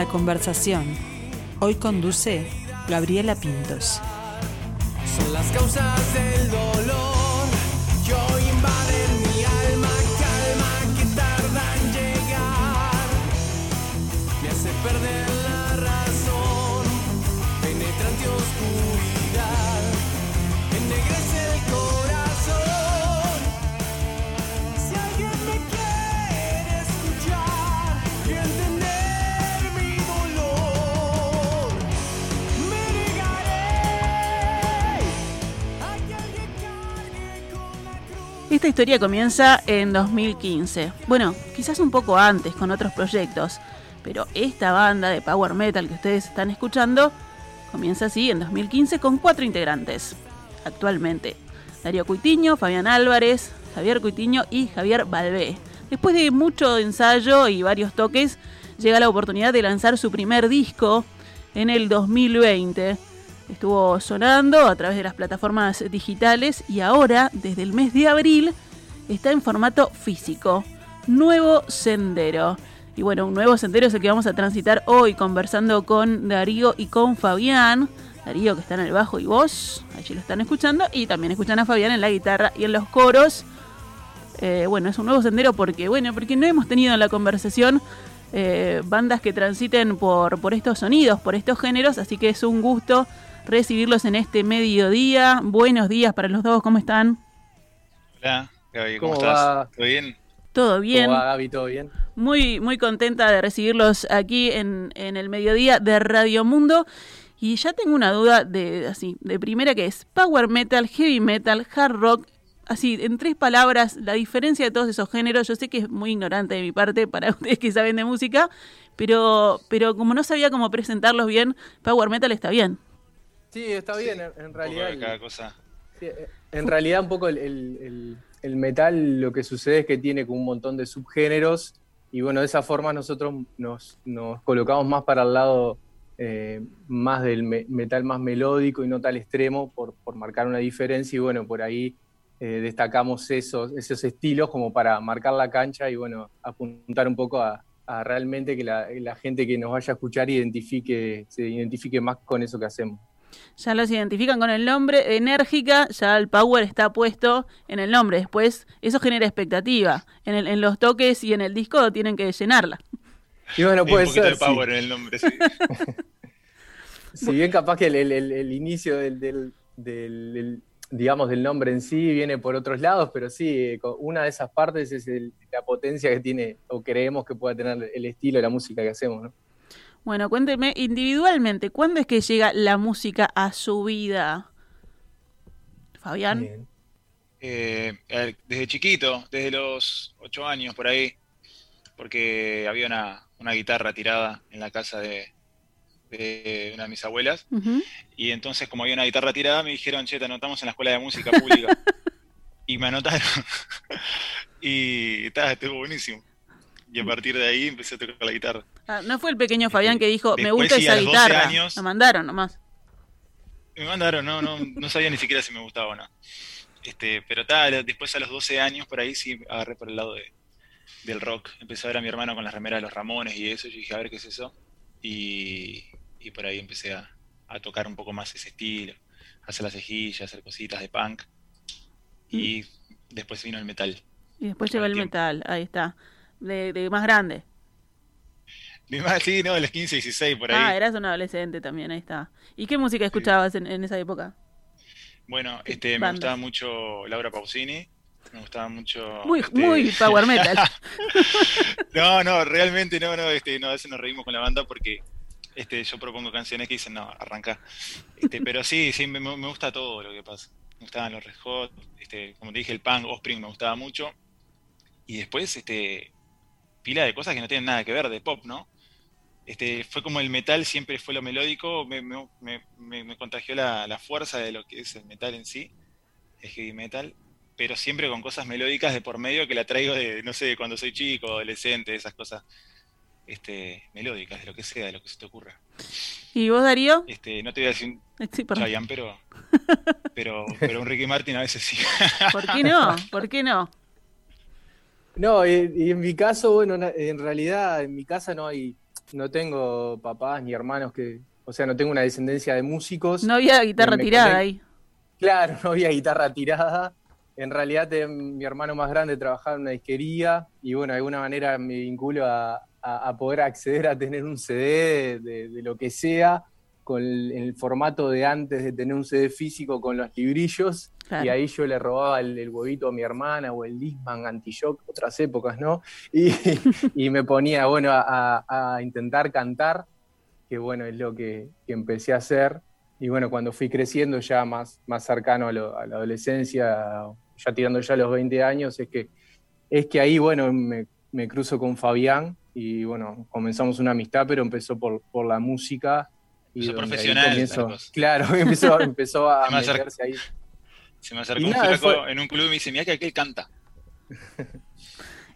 La conversación. Hoy conduce Gabriela Pintos. Del Esta historia comienza en 2015. Bueno, quizás un poco antes con otros proyectos, pero esta banda de power metal que ustedes están escuchando comienza así en 2015 con cuatro integrantes. Actualmente, Darío Cuitiño, Fabián Álvarez, Javier Cuitiño y Javier Balbé. Después de mucho ensayo y varios toques, llega la oportunidad de lanzar su primer disco en el 2020. Estuvo sonando a través de las plataformas digitales y ahora, desde el mes de abril, está en formato físico. Nuevo Sendero. Y bueno, un nuevo sendero es el que vamos a transitar hoy conversando con Darío y con Fabián. Darío que está en el bajo y voz, allí lo están escuchando, y también escuchan a Fabián en la guitarra y en los coros. Eh, bueno, es un nuevo sendero porque, bueno, porque no hemos tenido en la conversación eh, bandas que transiten por, por estos sonidos, por estos géneros, así que es un gusto recibirlos en este mediodía. Buenos días para los dos, ¿cómo están? Hola, Gaby, ¿cómo, ¿Cómo estás? va? ¿Todo bien? ¿Todo bien? ¿Cómo va, Gaby? ¿Todo bien? Muy, muy contenta de recibirlos aquí en, en el mediodía de Radio Mundo. Y ya tengo una duda de así, de primera que es power metal, heavy metal, hard rock, así, en tres palabras, la diferencia de todos esos géneros. Yo sé que es muy ignorante de mi parte para ustedes que saben de música, pero, pero como no sabía cómo presentarlos bien, power metal está bien. Sí, está bien, en, en Un poco realidad. de cada cosa. sí, eh, en realidad, un poco el, el- el- el metal lo que sucede es que tiene como un montón de subgéneros. Y bueno, de esa forma nosotros nos, nos colocamos más para el lado eh, más del me- metal más melódico y no tal extremo, por, por marcar una diferencia. Y bueno, por ahí eh, destacamos esos, esos estilos como para marcar la cancha y bueno, apuntar un poco a, a realmente que la, la gente que nos vaya a escuchar identifique, se identifique más con eso que hacemos. Ya los identifican con el nombre enérgica, ya el power está puesto en el nombre. Después, eso genera expectativa. En, el- en los toques y en el disco tienen que llenarla. Y bueno, un puede poquito ser. de power sí. en el nombre, sí. Si bien capaz que el, el- el- el inicio del, del- del- del- digamos, del nombre en sí viene por otros lados, pero sí, eh, una de esas partes es el- la potencia que tiene o creemos que pueda tener el estilo de la música que hacemos, ¿no? Bueno, cuéntenme individualmente, ¿cuándo es que llega la música a su vida? Fabián. Eh, desde chiquito, desde los ocho años por ahí, porque había una, una guitarra tirada en la casa de, de una de mis abuelas, y entonces como había una guitarra tirada me dijeron, che, te anotamos en la escuela de música pública, y me anotaron, y está, estuvo buenísimo. Y a partir de ahí empecé a tocar la guitarra. Ah, no fue el pequeño Fabián que dijo, me Después gusta esa los 12 guitarra. años- Lo mandaron nomás. Me mandaron, no, no, no sabía ni siquiera si me gustaba o no. Este, pero tal, después a los 12 años por ahí sí agarré por el lado de, del rock. Empecé a ver a mi hermano con las remeras de los Ramones y eso, y yo dije, a ver qué es eso. Y, y por ahí empecé a, a tocar un poco más ese estilo, hacer las cejillas, hacer cositas de punk. Y después vino el metal. Y después llegó el el tiempo. metal, ahí está. De, de más grande. De más, sí, no, de los 15, 16 por ahí. Ah, eras un adolescente también, ahí está. ¿Y qué música escuchabas en, en esa época? Bueno, este, me gustaba mucho Laura Pausini, me gustaba mucho... Muy, este, muy power metal. No, no, realmente no, no, este, no, a veces nos reímos con la banda porque este, yo propongo canciones que dicen, no, arranca. Este, pero sí, sí, me, me gusta todo lo que pasa. Me gustaban los Red Hot, este, como te dije, el punk, Offspring me gustaba mucho. Y después, este, pila de cosas que no tienen nada que ver de pop, ¿no? Este, fue como el metal siempre fue lo melódico, me, me, me- contagió la, la fuerza de lo que es el metal en sí, el heavy metal, pero siempre con cosas melódicas de por medio que la traigo de, no sé, de cuando soy chico, adolescente, esas cosas este, melódicas, de lo que sea, de lo que se te ocurra. ¿Y vos, Darío? Este, no te voy a decir un Sí. Chayanne, pero, pero, pero un Ricky Martin a veces sí. ¿Por qué no? ¿Por qué no? No, y, y en mi caso, bueno, en realidad en mi casa no hay, no tengo papás ni hermanos que, o sea, no tengo una descendencia de músicos. No había guitarra tirada ahí. Claro, no había guitarra tirada. En realidad eh, mi hermano más grande trabajaba en una disquería y bueno, de alguna manera me vinculo a, a- a poder acceder a tener un CD de, de- de lo que sea, con el, el formato de antes de tener un CD físico con los librillos. Claro. Y ahí yo le robaba el, el huevito a mi hermana o el Disman anti-shock, otras épocas, ¿no? Y, y me ponía, bueno, a, a- a intentar cantar, que bueno, es lo que, que empecé a hacer. Y bueno, cuando fui creciendo ya más, más cercano a, lo- a la adolescencia, ya tirando ya los 20 años, es que, es que ahí, bueno, me, me cruzo con Fabián y bueno, comenzamos una amistad, pero empezó por, por la música. Y profesional, comienzo- claro, empezó, empezó a meterse ahí. Se me acercó un flaco fue- en un club y me dice, mira que aquel canta.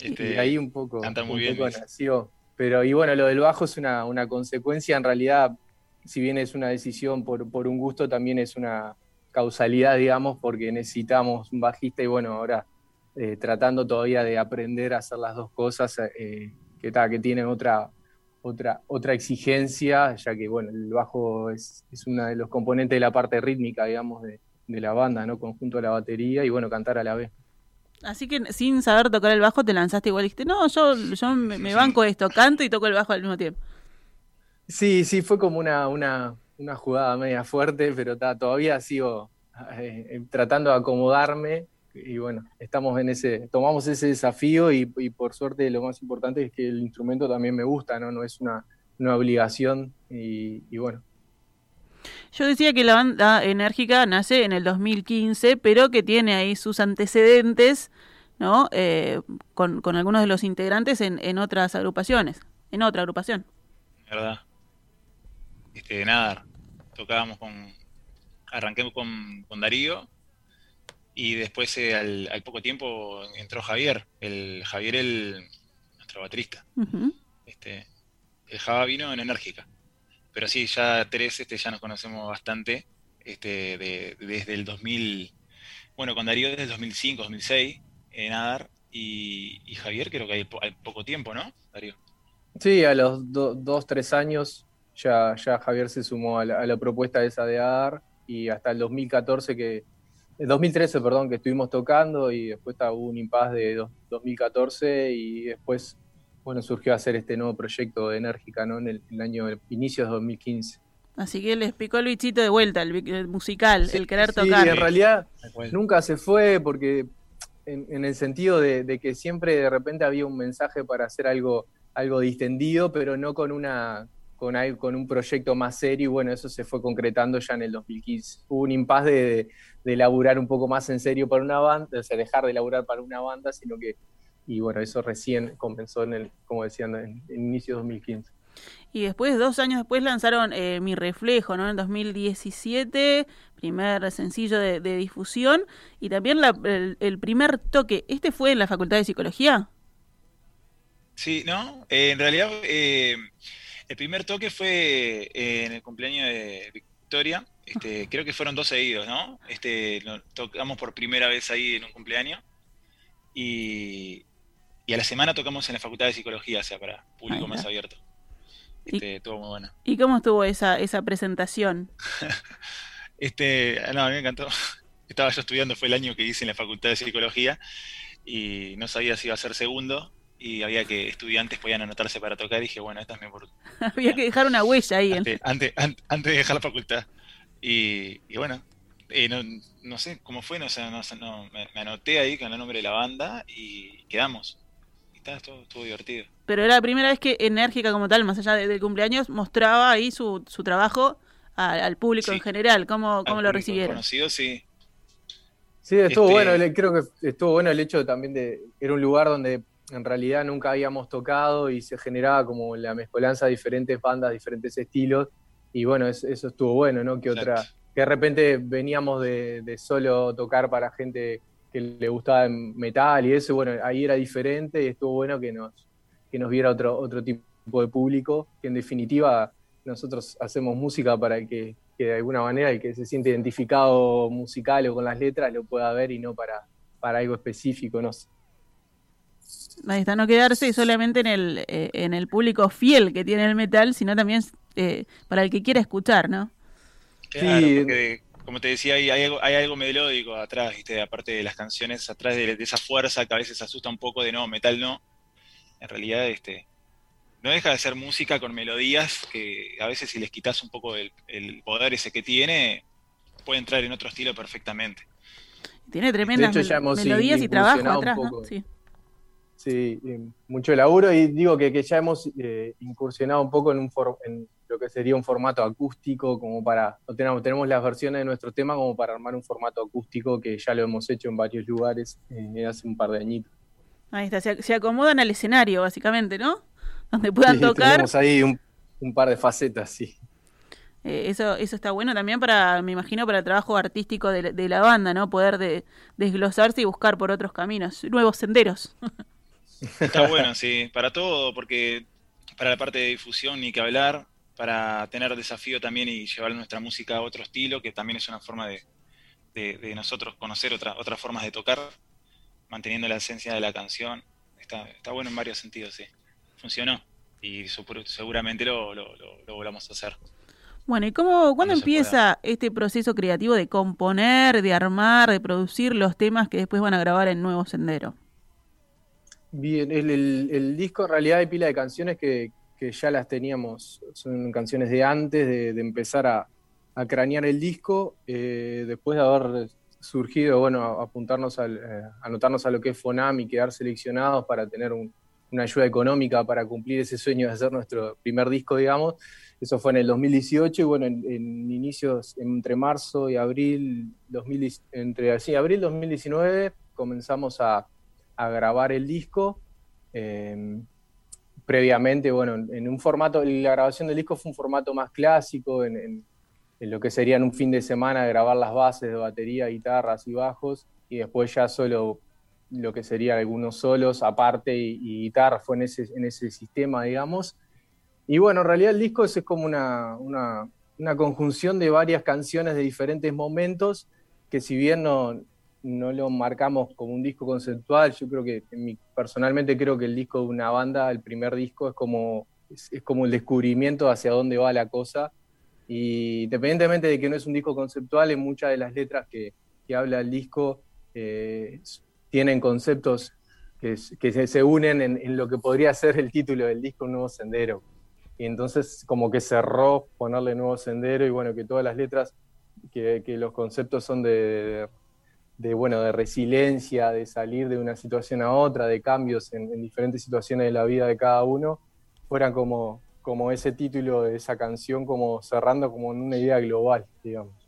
Este, y ahí un poco, canta muy un bien, poco nació. Pero y bueno, lo del bajo es una, una consecuencia, en realidad, si bien es una decisión por, por un gusto, también es una causalidad, digamos, porque necesitamos un bajista y bueno, ahora eh, tratando todavía de aprender a hacer las dos cosas, eh, que, ta, que tienen otra, otra, otra exigencia, ya que bueno, el bajo es, es uno de los componentes de la parte rítmica, digamos, de, de la banda, ¿no? Conjunto a la batería y bueno, cantar a la vez. Así que sin saber tocar el bajo te lanzaste igual y dijiste, no, yo, yo me, me banco esto, canto y toco el bajo al mismo tiempo. Sí, sí, fue como una, una, una jugada media fuerte, pero ta, todavía sigo eh, eh, tratando de acomodarme y bueno, estamos en ese, tomamos ese desafío y, y por suerte lo más importante es que el instrumento también me gusta, ¿no? No es una, una obligación y, y bueno, Yo decía que la banda enérgica nace en el 2015, pero que tiene ahí sus antecedentes, ¿no? Eh, con, con algunos de los integrantes en, en otras agrupaciones, en otra agrupación. ¿verdad? Este, nada, tocábamos con. Arranqué con, con Darío y después eh, al, al poco tiempo entró Javier, el Javier, el nuestro baterista. Este, el Java vino en Enérgica. Pero sí, ya tres este, ya nos conocemos bastante este, de- desde el 2000. Bueno, con Darío desde el 2005, 2006 en Adar. Y, Javier creo que hay, hay poco tiempo, ¿no? Darío. sí, a los do- dos, tres años ya, ya Javier se sumó a la, a la propuesta esa de AR y hasta el 2014 que, el 2013, perdón, que estuvimos tocando y después hubo un impas de dos- 2014 y después, bueno, surgió hacer este nuevo proyecto de Enérgica, ¿no? En el, el año, inicios de 2015. Así que les picó el bichito de vuelta, el, el musical, el querer Sí, tocar. en realidad nunca se fue porque en, en el sentido de, de que siempre de repente había un mensaje para hacer algo, algo distendido, pero no con una con, algo- con un proyecto más serio y bueno, eso se fue concretando ya en el 2015. Hubo un impasse de, de, de laburar un poco más en serio para una banda, o sea, dejar de laburar para una banda, sino que, y bueno, eso recién comenzó en el, como decían, en, en inicio de 2015. Y después, dos años después, lanzaron eh, Mi Reflejo, ¿no? En 2017, primer sencillo de, de difusión. Y también la- el, el primer toque. ¿Este fue en la Facultad de Psicología? Sí, ¿no? Eh, en realidad, eh, el primer toque fue eh, en el cumpleaños de Victoria. Este, creo que fueron dos seguidos, ¿no? Este, lo tocamos por primera vez ahí en un cumpleaños. Y, y a la semana tocamos en la Facultad de Psicología, o sea, para público más abierto. Este, estuvo muy bueno. ¿Y cómo estuvo esa, esa presentación? Este, no, a mí me encantó. Estaba yo estudiando, fue el año que hice en la Facultad de Psicología y no sabía si iba a ser segundo y había que estudiantes podían anotarse para tocar y dije, bueno, esta es mi oportunidad. Había que dejar una huella ahí. en- antes, antes, an- antes de dejar la facultad. Y, y bueno, eh, no, no sé cómo fue, no, sé, no, sé, no, me, me anoté ahí con el nombre de la banda y quedamos. Estuvo, estuvo divertido. Pero era la primera vez que Enérgica como tal, más allá de- del cumpleaños, mostraba ahí su, su trabajo a- al público Sí. en general. ¿Cómo, cómo lo recibieron? Conocido, sí. Sí, estuvo Este- bueno, le- creo que estuvo bueno el hecho también de, era un lugar donde en realidad nunca habíamos tocado y se generaba como la mezcolanza de diferentes bandas, diferentes estilos, y bueno, es- eso estuvo bueno, ¿no? Que otra, que de repente veníamos de, de solo tocar para gente que le gustaba metal y eso, bueno, ahí era diferente y estuvo bueno que nos, que nos viera otro, otro tipo de público, que en definitiva nosotros hacemos música para que, que de alguna manera el que se siente identificado musical o con las letras lo pueda ver y no para, para algo específico, no sé. Ahí está, no quedarse solamente en el, eh, en el público fiel que tiene el metal, sino también eh, para el que quiera escuchar, ¿no? Claro, Sí. porque como te decía, hay, hay algo, hay algo melódico atrás, ¿viste? aparte de las canciones, atrás de, de esa fuerza que a veces asusta un poco de no, metal no. En realidad, este, no deja de ser música con melodías que a veces si les quitas un poco el, el poder ese que tiene, puede entrar en otro estilo perfectamente. Tiene tremendas hecho, mel- melodías y trabajo atrás. Sí. Sí, eh, mucho laburo y digo que, que ya hemos eh, incursionado un poco en, un for- en lo que sería un formato acústico, como para, no tenemos, tenemos las versiones de nuestro tema como para armar un formato acústico que ya lo hemos hecho en varios lugares eh, hace un par de añitos. Ahí está, se, se acomodan al escenario, básicamente, ¿no? Donde puedan Sí, tocar. Tenemos ahí un, un par de facetas, sí. Eh, eso, eso está bueno también para, me imagino, para el trabajo artístico de, la- de la banda, ¿no? Poder de, desglosarse y buscar por otros caminos, nuevos senderos. Está bueno, sí, para todo, porque para la parte de difusión ni que hablar, para tener desafío también y llevar nuestra música a otro estilo, que también es una forma de, de- de nosotros conocer otra, otras formas de tocar, manteniendo la esencia de la canción. Está, está bueno en varios sentidos, sí. Funcionó y seguramente lo, lo, lo- lo volvamos a hacer. Bueno, ¿y cómo, cuándo empieza este proceso creativo de componer, de armar, de producir los temas que después van a grabar en Nuevo Sendero? Bien, el, el- el disco en realidad hay pila de canciones que, que ya las teníamos, son canciones de antes de, empezar a, a cranear el disco, eh, después de haber surgido, bueno, apuntarnos al, eh, anotarnos a lo que es FONAM y quedar seleccionados para tener un- una ayuda económica para cumplir ese sueño de hacer nuestro primer disco, digamos. Eso fue en el 2018 y bueno, en, inicios, entre marzo y abril, 2010 entre sí, abril 2019 comenzamos a, a grabar el disco. eh, previamente, bueno, en, un formato, la grabación del disco fue un formato más clásico, en, lo que sería en un fin de semana grabar las bases de batería, guitarras y bajos, y después ya solo lo que sería algunos solos aparte y, y guitarra fue en ese, en ese sistema, digamos. Y bueno, en realidad el disco es, como una, una conjunción de varias canciones de diferentes momentos que si bien no, no lo marcamos como un disco conceptual, yo creo que personalmente creo que el disco de una banda, el primer disco, es como, es, como el descubrimiento hacia dónde va la cosa. Y independientemente de que no es un disco conceptual, en muchas de las letras que, que habla el disco eh, tienen conceptos que, que se, unen en, lo que podría ser el título del disco, Un Nuevo Sendero. Y entonces como que cerró ponerle Nuevo Sendero y bueno, que todas las letras, que, que los conceptos son de- de, bueno, de resiliencia, de salir de una situación a otra, de cambios en, en diferentes situaciones de la vida de cada uno, fueran como, como ese título de esa canción, como cerrando como en una idea global, digamos.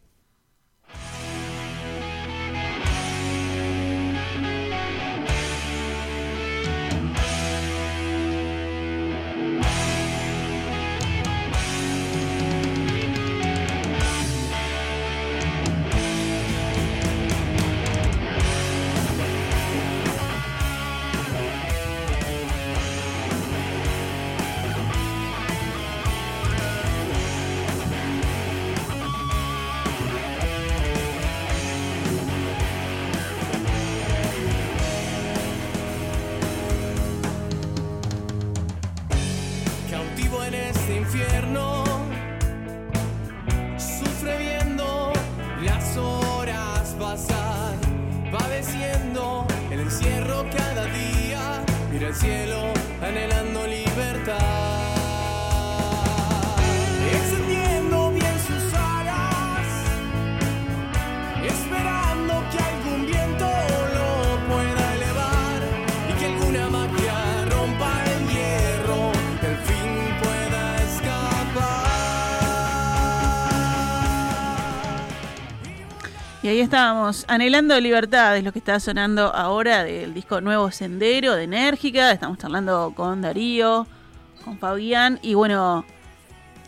Anhelando libertad, Y ahí estábamos, anhelando libertad, es lo que está sonando ahora del disco Nuevo Sendero de Enérgica. Estamos hablando con Darío, con Fabián y bueno,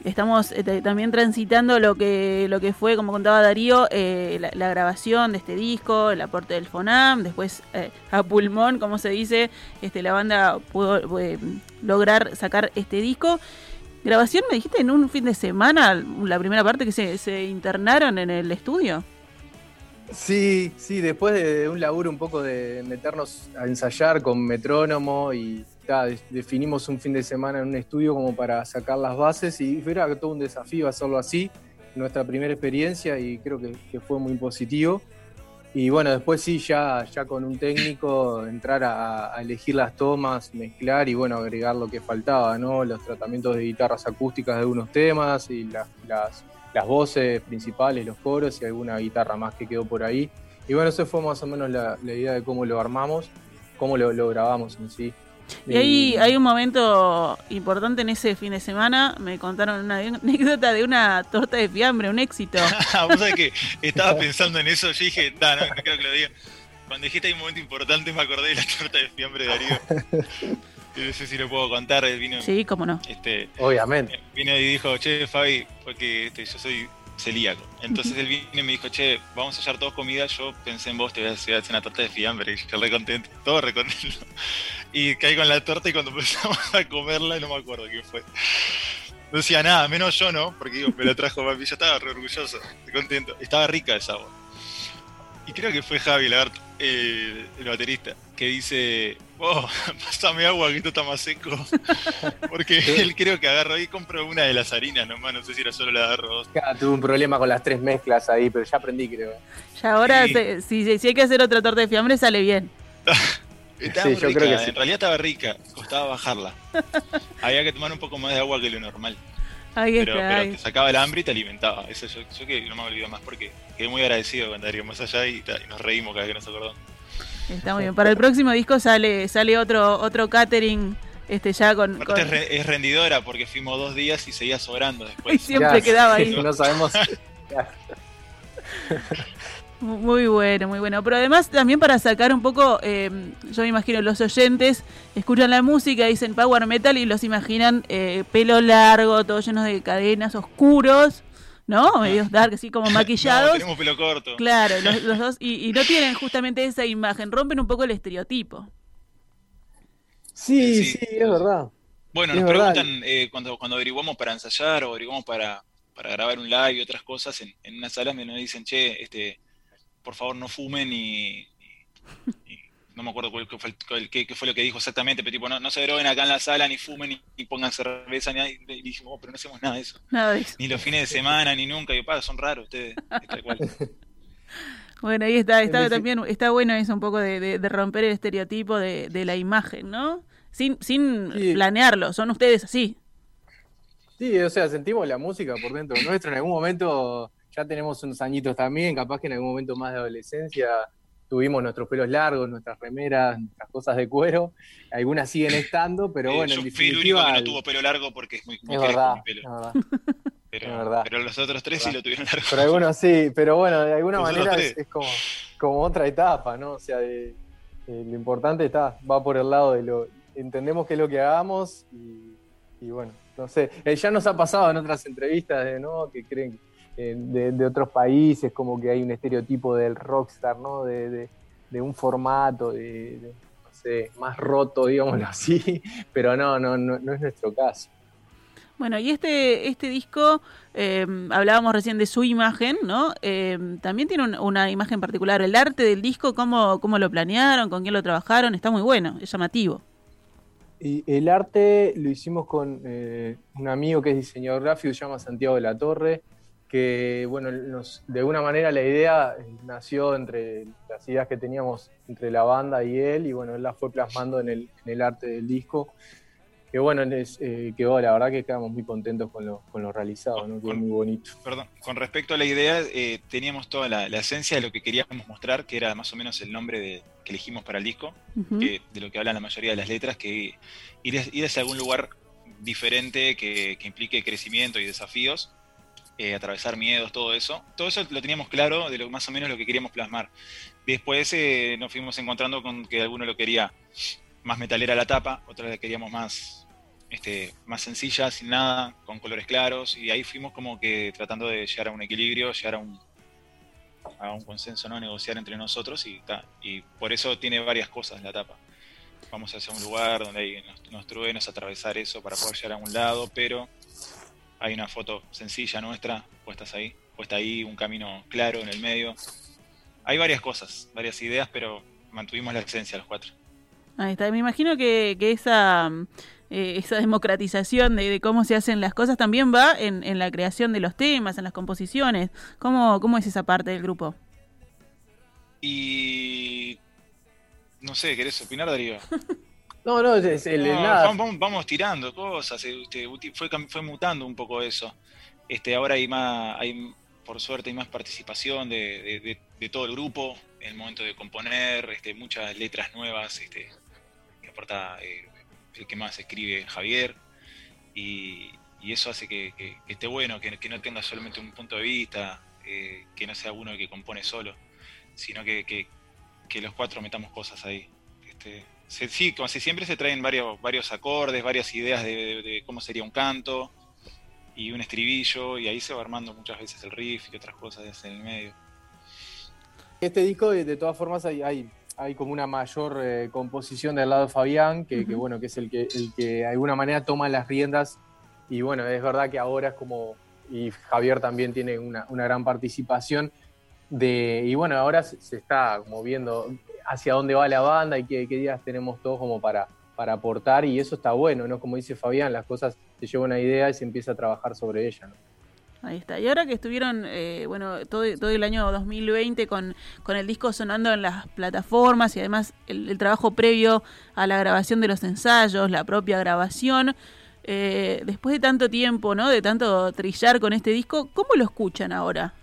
estamos eh, también transitando lo que, lo que fue, como contaba Darío, eh, la, la grabación de este disco, el aporte del FONAM, después eh, a pulmón, como se dice, este, la banda pudo eh, lograr sacar este disco. Grabación, me dijiste, en un fin de semana, la primera parte que se, se internaron en el estudio. Sí, sí, después de un laburo un poco de meternos a ensayar con metrónomo y definimos un fin de semana en un estudio como para sacar las bases y era todo un desafío hacerlo así, nuestra primera experiencia y creo que, fue muy positivo. Y bueno, después sí, ya, ya con un técnico entrar a, elegir las tomas, mezclar y bueno, agregar lo que faltaba, ¿no? Los tratamientos de guitarras acústicas de algunos temas y las, las voces principales, los coros y alguna guitarra más que quedó por ahí. Y bueno, eso fue más o menos la, la idea de cómo lo armamos, cómo lo, lo grabamos en sí. Y ahí hay un momento importante en ese fin de semana. Me contaron una anécdota de una torta de fiambre, un éxito. Vos sabés que estaba pensando en eso, yo dije, "Da, no, no creo que lo diga. Cuando dijiste hay un momento importante me acordé de la torta de fiambre de Darío. No sé si lo puedo contar, él vino, Sí, cómo no. Este, Obviamente. vino y dijo, che, Fabi, porque este, yo soy celíaco. Entonces él vino y me dijo, che, vamos a hallar todos comida, yo pensé en vos, te voy a hacer hacer una torta de fiambre. Y yo re contento, todo re contento. Y caí con la torta y cuando empezamos a comerla, no me acuerdo quién fue. No decía nada, menos yo, ¿no? Porque digo, me la trajo papi, yo estaba re orgulloso, re contento. Estaba rica esa agua. Y creo que fue Javi Lagarto, eh, el baterista, que dice, oh, pásame agua que esto está más seco. Porque él creo que agarró y compró una de las harinas nomás, no sé si era solo la de arroz. Acá tuve un problema con las tres mezclas ahí, pero ya aprendí, creo. Ya ahora, Sí. se- si, si hay que hacer otra torta de fiambre, sale bien. Estaba Sí, yo rica, creo que sí. en realidad estaba rica, costaba bajarla. Había que tomar un poco más de agua que lo normal. Ahí Pero, está. pero ahí. te sacaba el hambre y te alimentaba. Eso yo, yo que no me olvido más porque quedé muy agradecido con Darío más allá y, y nos reímos cada vez que nos acordamos. Está muy bien. Para el próximo disco sale sale otro otro catering este ya con, es, re- es rendidora porque fuimos dos días y seguía sobrando y después. siempre Ya, quedaba ahí. No sabemos. Muy bueno, muy bueno. Pero además también para sacar un poco, eh, yo me imagino los oyentes escuchan la música, dicen power metal y los imaginan eh, pelo largo, todo lleno de cadenas, oscuros, ¿no? Medios dark, así como No, maquillados. tenemos pelo corto. Claro, los, los dos, y, y no tienen justamente esa imagen, rompen un poco el estereotipo. Sí, Sí. sí, es verdad. Bueno, Es nos verdad. preguntan eh, cuando, cuando averiguamos para ensayar o averiguamos para, para grabar un live y otras cosas en, en una sala, me nos dicen, che, este, por favor no fumen y, y- y- no me acuerdo cuál, qué fue, el- cuál- qué- qué fue lo que dijo exactamente, pero tipo, no, no se droguen acá en la sala, ni fumen, ni, ni pongan cerveza, ni nada. Y dijimos, "Oh, pero no hacemos nada de eso. Nada de eso. Ni los fines de semana, ni nunca. Y pa, son raros ustedes. es tal cual. Bueno, ahí está, está también, está bueno eso un poco de, de- de romper el estereotipo de, de la imagen, ¿no? Sin, sin Sí. planearlo, son ustedes así. Sí, o sea, sentimos la música por dentro nuestro. En algún momento ya tenemos unos añitos también, capaz que en algún momento más de adolescencia tuvimos nuestros pelos largos, nuestras remeras, nuestras cosas de cuero. Algunas siguen estando, pero Eh, bueno, yo en fui el único que no tuvo pelo largo porque es muy, muy es verdad, mi pelo. es verdad. Pero, es verdad. pero los otros tres sí lo tuvieron largo. Pero algunos sí, pero bueno, de alguna Los manera es, como, como otra etapa, ¿no? O sea, de- lo importante está, va por el lado de lo, entendemos qué es lo que hagamos y, y bueno, no sé, Eh, ya nos ha pasado en otras entrevistas de, ¿no? Que creen eh, de, de otros países como que hay un estereotipo del rockstar, ¿no? De, de- de un formato, de, no sé, más roto, digámoslo así, pero no, no, no, no es nuestro caso. Bueno, y este, este disco, eh, hablábamos recién de su imagen, ¿no? Eh, también tiene un- una imagen particular. El arte del disco, ¿cómo, ¿cómo lo planearon? ¿Con quién lo trabajaron? Está muy bueno, es llamativo. Y el arte lo hicimos con eh, un amigo que es diseñador gráfico, se llama Santiago de la Torre, que bueno, nos, de alguna manera la idea nació entre las ideas que teníamos entre la banda y él, y bueno, él las fue plasmando en el, en el arte del disco. Que bueno, les, eh, quedó, la verdad que quedamos muy contentos con lo, con lo realizado, ¿no? quedó Con- muy bonito. Perdón, con respecto a la idea, eh, teníamos toda la, la esencia de lo que queríamos mostrar, que era más o menos el nombre de- que elegimos para el disco, que- de lo que hablan la mayoría de las letras, que ir, ir hacia algún lugar diferente que, que implique crecimiento y desafíos, eh, atravesar miedos, todo eso. Todo eso lo teníamos claro de lo más o menos lo que queríamos plasmar. Después eh, nos fuimos encontrando con que alguno lo quería más metalera la tapa, otra la queríamos más, este, más sencilla, sin nada, con colores claros, y ahí fuimos como que tratando de llegar a un equilibrio, llegar a un, a un consenso, ¿no? negociar entre nosotros y, ta, y por eso tiene varias cosas la tapa. Vamos hacia un lugar donde hay unos, unos truenos, atravesar eso para poder llegar a un lado, pero hay una foto sencilla nuestra, puestas ahí, puesta ahí, un camino claro en el medio, hay varias cosas, varias ideas, pero mantuvimos la esencia los cuatro. Ahí está. Me imagino que, que esa, eh, esa democratización de, de cómo se hacen las cosas también va en, en la creación de los temas, en las composiciones. ¿Cómo, cómo es esa parte del grupo? Y no sé, ¿querés opinar, Darío? No, no, es el, No, nada. vamos, vamos- tirando cosas, este, fue, fue mutando un poco eso. Este, ahora hay más, hay, por suerte hay más participación de, de- de- de todo el grupo en el momento de componer, este, muchas letras nuevas, este, que aporta eh, el que más escribe Javier, y, y eso hace que, que- que esté bueno, que, que no tenga solamente un punto de vista, eh, que no sea uno que compone solo, sino que los cuatro metamos cosas ahí. Este, se- sí, como si siempre se traen varios, varios acordes, varias ideas de, de- de cómo sería un canto y un estribillo, y ahí se va armando muchas veces el riff y otras cosas en el medio. Este disco, de, de todas formas, hay, hay, hay como una mayor eh, composición del lado de Fabián, que, bueno, que es el que, el que de alguna manera toma las riendas. Y bueno, es verdad que ahora es como. Y Javier también tiene una, una gran participación. De, y bueno, ahora se, se está como viendo hacia dónde va la banda y qué, días tenemos todos como para, para aportar. Y eso está bueno, ¿no? Como dice Fabián, las cosas se lleva una idea y se empieza a trabajar sobre ella, ¿no? Ahí está. Y ahora que estuvieron, eh, bueno, todo, todo el año 2020 con, con el disco sonando en las plataformas y además el, el trabajo previo a la grabación de los ensayos, la propia grabación, eh, después de tanto tiempo, ¿no? De tanto trillar con este disco, ¿cómo lo escuchan ahora?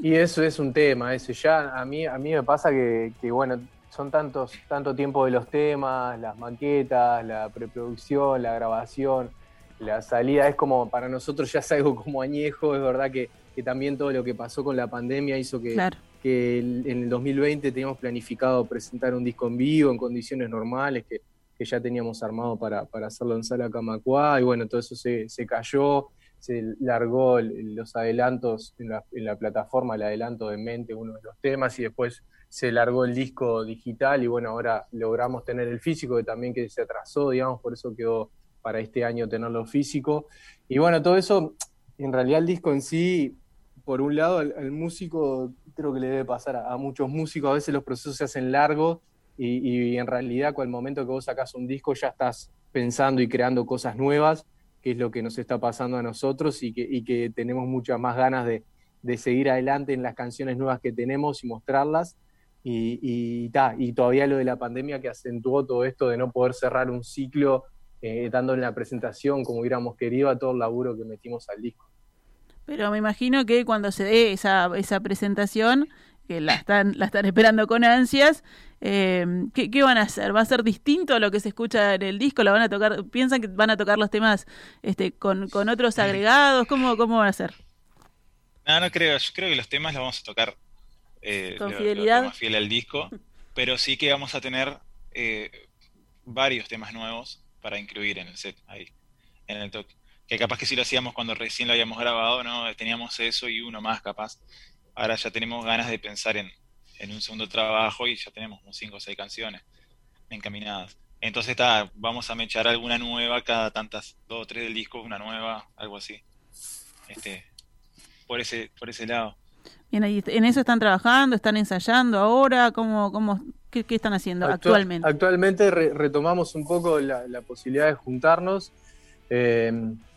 Y eso es un tema, eso. Ya a mí, a mí me pasa que, que, bueno, son tantos, tanto tiempo de los temas, las maquetas, la preproducción, la grabación, la salida, es como para nosotros ya es algo como añejo, es verdad que, que también todo lo que pasó con la pandemia hizo que, Claro. que el- en el 2020 teníamos planificado presentar un disco en vivo, en condiciones normales, que, que ya teníamos armado para, para hacerlo en Sala Camacuá, y bueno, todo eso se, se cayó, se largó los adelantos en la, plataforma, el adelanto de mente, uno de los temas, y después se largó el disco digital, y bueno, ahora logramos tener el físico, que también que se atrasó, digamos, por eso quedó para este año tenerlo físico. Y bueno, todo eso, en realidad el disco en sí, por un lado, al, músico creo que le debe pasar a, muchos músicos, a veces los procesos se hacen largos y, y en realidad con el momento que vos sacás un disco ya estás pensando y creando cosas nuevas, que es lo que nos está pasando a nosotros y que, tenemos muchas más ganas de, seguir adelante en las canciones nuevas que tenemos y mostrarlas. Y, ta, y todavía lo de la pandemia que acentuó todo esto de no poder cerrar un ciclo eh, dando en la presentación como hubiéramos querido a todo el laburo que metimos al disco. Pero me imagino que cuando se dé esa, esa presentación, que la están, la están esperando con ansias, eh, ¿qué, qué van a hacer? ¿Va a ser distinto a lo que se escucha en el disco? ¿La van a tocar? ¿Piensan que van a tocar los temas este, con, con otros agregados? ¿Cómo, ¿Cómo van a ser? No, no creo, yo creo que los temas los vamos a tocar eh, Con lo- fidelidad. lo más fiel al disco, pero sí que vamos a tener eh, varios temas nuevos para incluir en el set ahí, en el toque. Que capaz que si lo hacíamos cuando recién lo habíamos grabado, ¿no? Teníamos eso y uno más capaz. Ahora ya tenemos ganas de pensar en, en un segundo trabajo y ya tenemos como cinco o seis canciones encaminadas. Entonces está, vamos a mechar alguna nueva cada tantas, dos o tres del disco, una nueva, algo así. Este, por ese, por ese lado. Bien, ahí, ¿En eso están trabajando? ¿Están ensayando ahora? ¿Cómo, cómo, qué, qué están haciendo Actua- actualmente? Actualmente re- retomamos un poco la, la posibilidad de juntarnos. eh,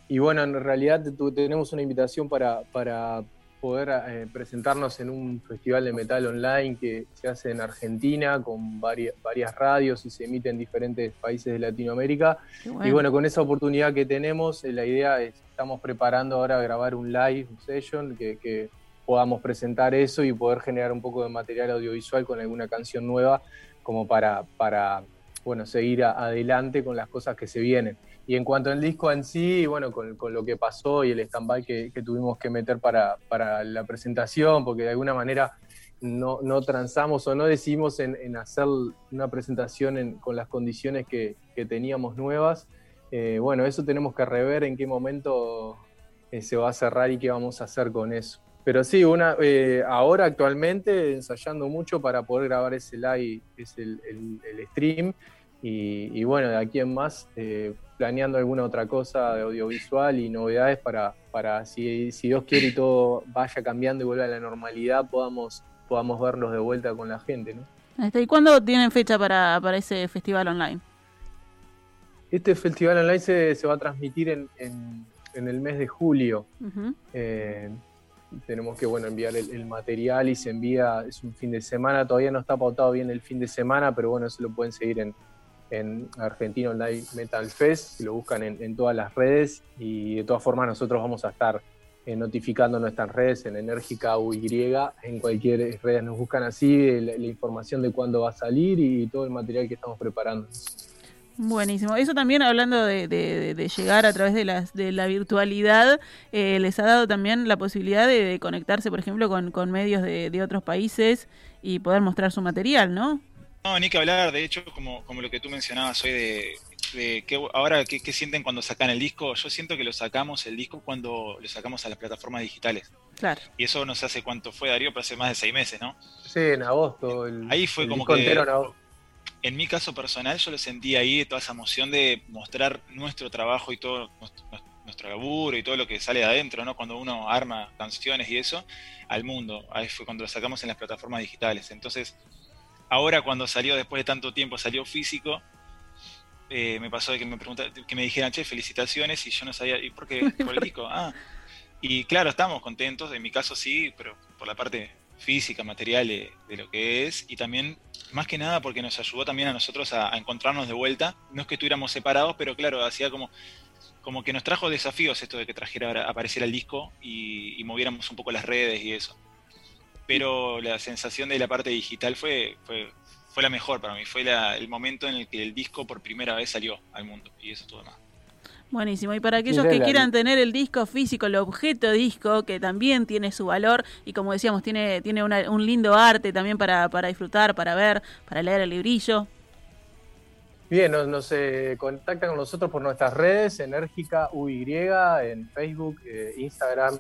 y bueno, en realidad tenemos una invitación para, para poder eh, presentarnos en un festival de metal online que se hace en Argentina con varias, varias radios y se emite en diferentes países de Latinoamérica. Y bueno, con esa oportunidad que tenemos, eh, la idea es, estamos preparando ahora grabar un live session que, que podamos presentar eso y poder generar un poco de material audiovisual con alguna canción nueva como para, para bueno, seguir a- adelante con las cosas que se vienen. Y en cuanto al disco en sí, bueno, con, con lo que pasó y el stand-by que, que tuvimos que meter para, para la presentación, porque de alguna manera no, no transamos o no decidimos en, hacer una presentación en- con las condiciones que, que teníamos nuevas, eh, bueno, eso tenemos que rever en qué momento eh, se va a cerrar y qué vamos a hacer con eso. Pero sí, una, eh, ahora actualmente ensayando mucho para poder grabar ese live, es el, el- el stream. Y, y bueno, de aquí en más, planeando alguna otra cosa de audiovisual y novedades para, para si, si Dios quiere y todo vaya cambiando y vuelva a la normalidad, podamos, podamos verlos de vuelta con la gente, ¿no? Está. ¿Y cuándo tienen fecha para, para ese festival online? Este festival online se, se va a transmitir en, en- en el mes de julio. Eh, tenemos que bueno enviar el, el material y se envía, es un fin de semana, todavía no está pautado bien el fin de semana, pero bueno, eso lo pueden seguir en, en Argentino Online Metal Fest, si lo buscan en, todas las redes y de todas formas nosotros vamos a estar eh, notificando nuestras redes en Enérgica UY, en cualquier red nos buscan así, la, información de cuándo va a salir y todo el material que estamos preparando. Buenísimo. Eso también hablando de, llegar a través de, las, de la virtualidad, eh, les ha dado también la posibilidad de, de conectarse, por ejemplo, con, con medios de otros países y poder mostrar su material, ¿no? No, ni que hablar, de hecho, como, como lo que tú mencionabas hoy de, de que ahora ¿qué, qué sienten cuando sacan el disco, yo siento que lo sacamos el disco cuando lo sacamos a las plataformas digitales. Claro. Y eso no sé hace cuánto fue, Darío, pero hace más de seis meses, ¿no? Sí, en agosto. El, Ahí fue el como disco que- entero en agosto. En mi caso personal, yo lo sentí ahí, toda esa emoción de mostrar nuestro trabajo y todo nuestro, nuestro laburo y todo lo que sale de adentro, ¿no? Cuando uno arma canciones y eso, al mundo. Ahí fue cuando lo sacamos en las plataformas digitales. Entonces, ahora cuando salió, después de tanto tiempo, salió físico, eh, me pasó de que me que me dijeran, che, felicitaciones, y yo no sabía, ¿y por qué? ¿Por el disco? Ah. Y claro, estamos contentos, en mi caso sí, pero por la parte física, material de, de lo que es, y también, más que nada, porque nos ayudó también a nosotros a, a encontrarnos de vuelta. No es que estuviéramos separados, pero claro, hacía como, como que nos trajo desafíos esto de que trajera, apareciera el disco y, y moviéramos un poco las redes y eso. Pero la sensación de la parte digital fue, fue, fue la mejor para mí, fue la- el momento en el que el disco por primera vez salió al mundo, y eso todo más. Buenísimo. Y para aquellos que quieran tener el disco físico, el objeto disco, que también tiene su valor y como decíamos, tiene, tiene una- un lindo arte también para, para disfrutar, para ver, para leer el librillo. Bien, nos, nos, eh, contactan con nosotros por nuestras redes, Enérgica UY, en Facebook, eh, Instagram,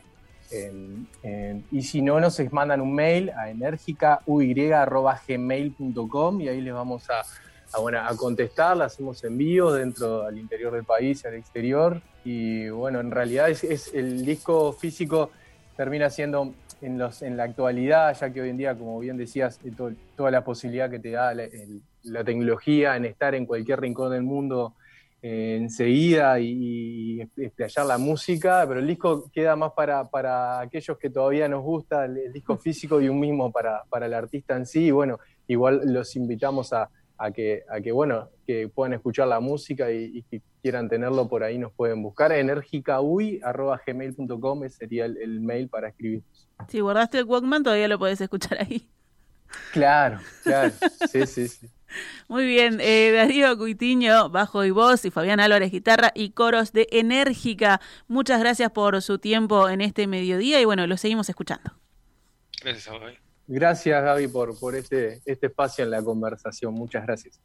y si no, nos mandan un mail a enérgicauy.gmail.com y ahí les vamos a, bueno, a contestar, hacemos envíos dentro al interior del país al exterior. Y bueno, en realidad es, es- el disco físico termina siendo en, los, en la actualidad, ya que hoy en día, como bien decías, eh, to- toda la posibilidad que te da la tecnología en estar en cualquier rincón del mundo eh, enseguida y, y explayar la música, pero el disco queda más para, para aquellos que todavía nos gusta el, el disco físico y un mismo para, para el artista en sí. Y bueno, igual los invitamos a, a que, a que, bueno, que puedan escuchar la música y, que quieran tenerlo por ahí, nos pueden buscar. energicauy.gmail.com sería el, el mail para escribir. Si guardaste el Walkman, todavía lo podés escuchar ahí. Claro, claro. Sí, sí, sí. Muy bien, eh, Darío Cuitiño, bajo y voz, y Fabián Álvarez, guitarra y coros de Enérgica. Muchas gracias por su tiempo en este mediodía y bueno, lo seguimos escuchando. Gracias a vos. Gracias, Gaby, por, por este, este espacio en la conversación. Muchas gracias.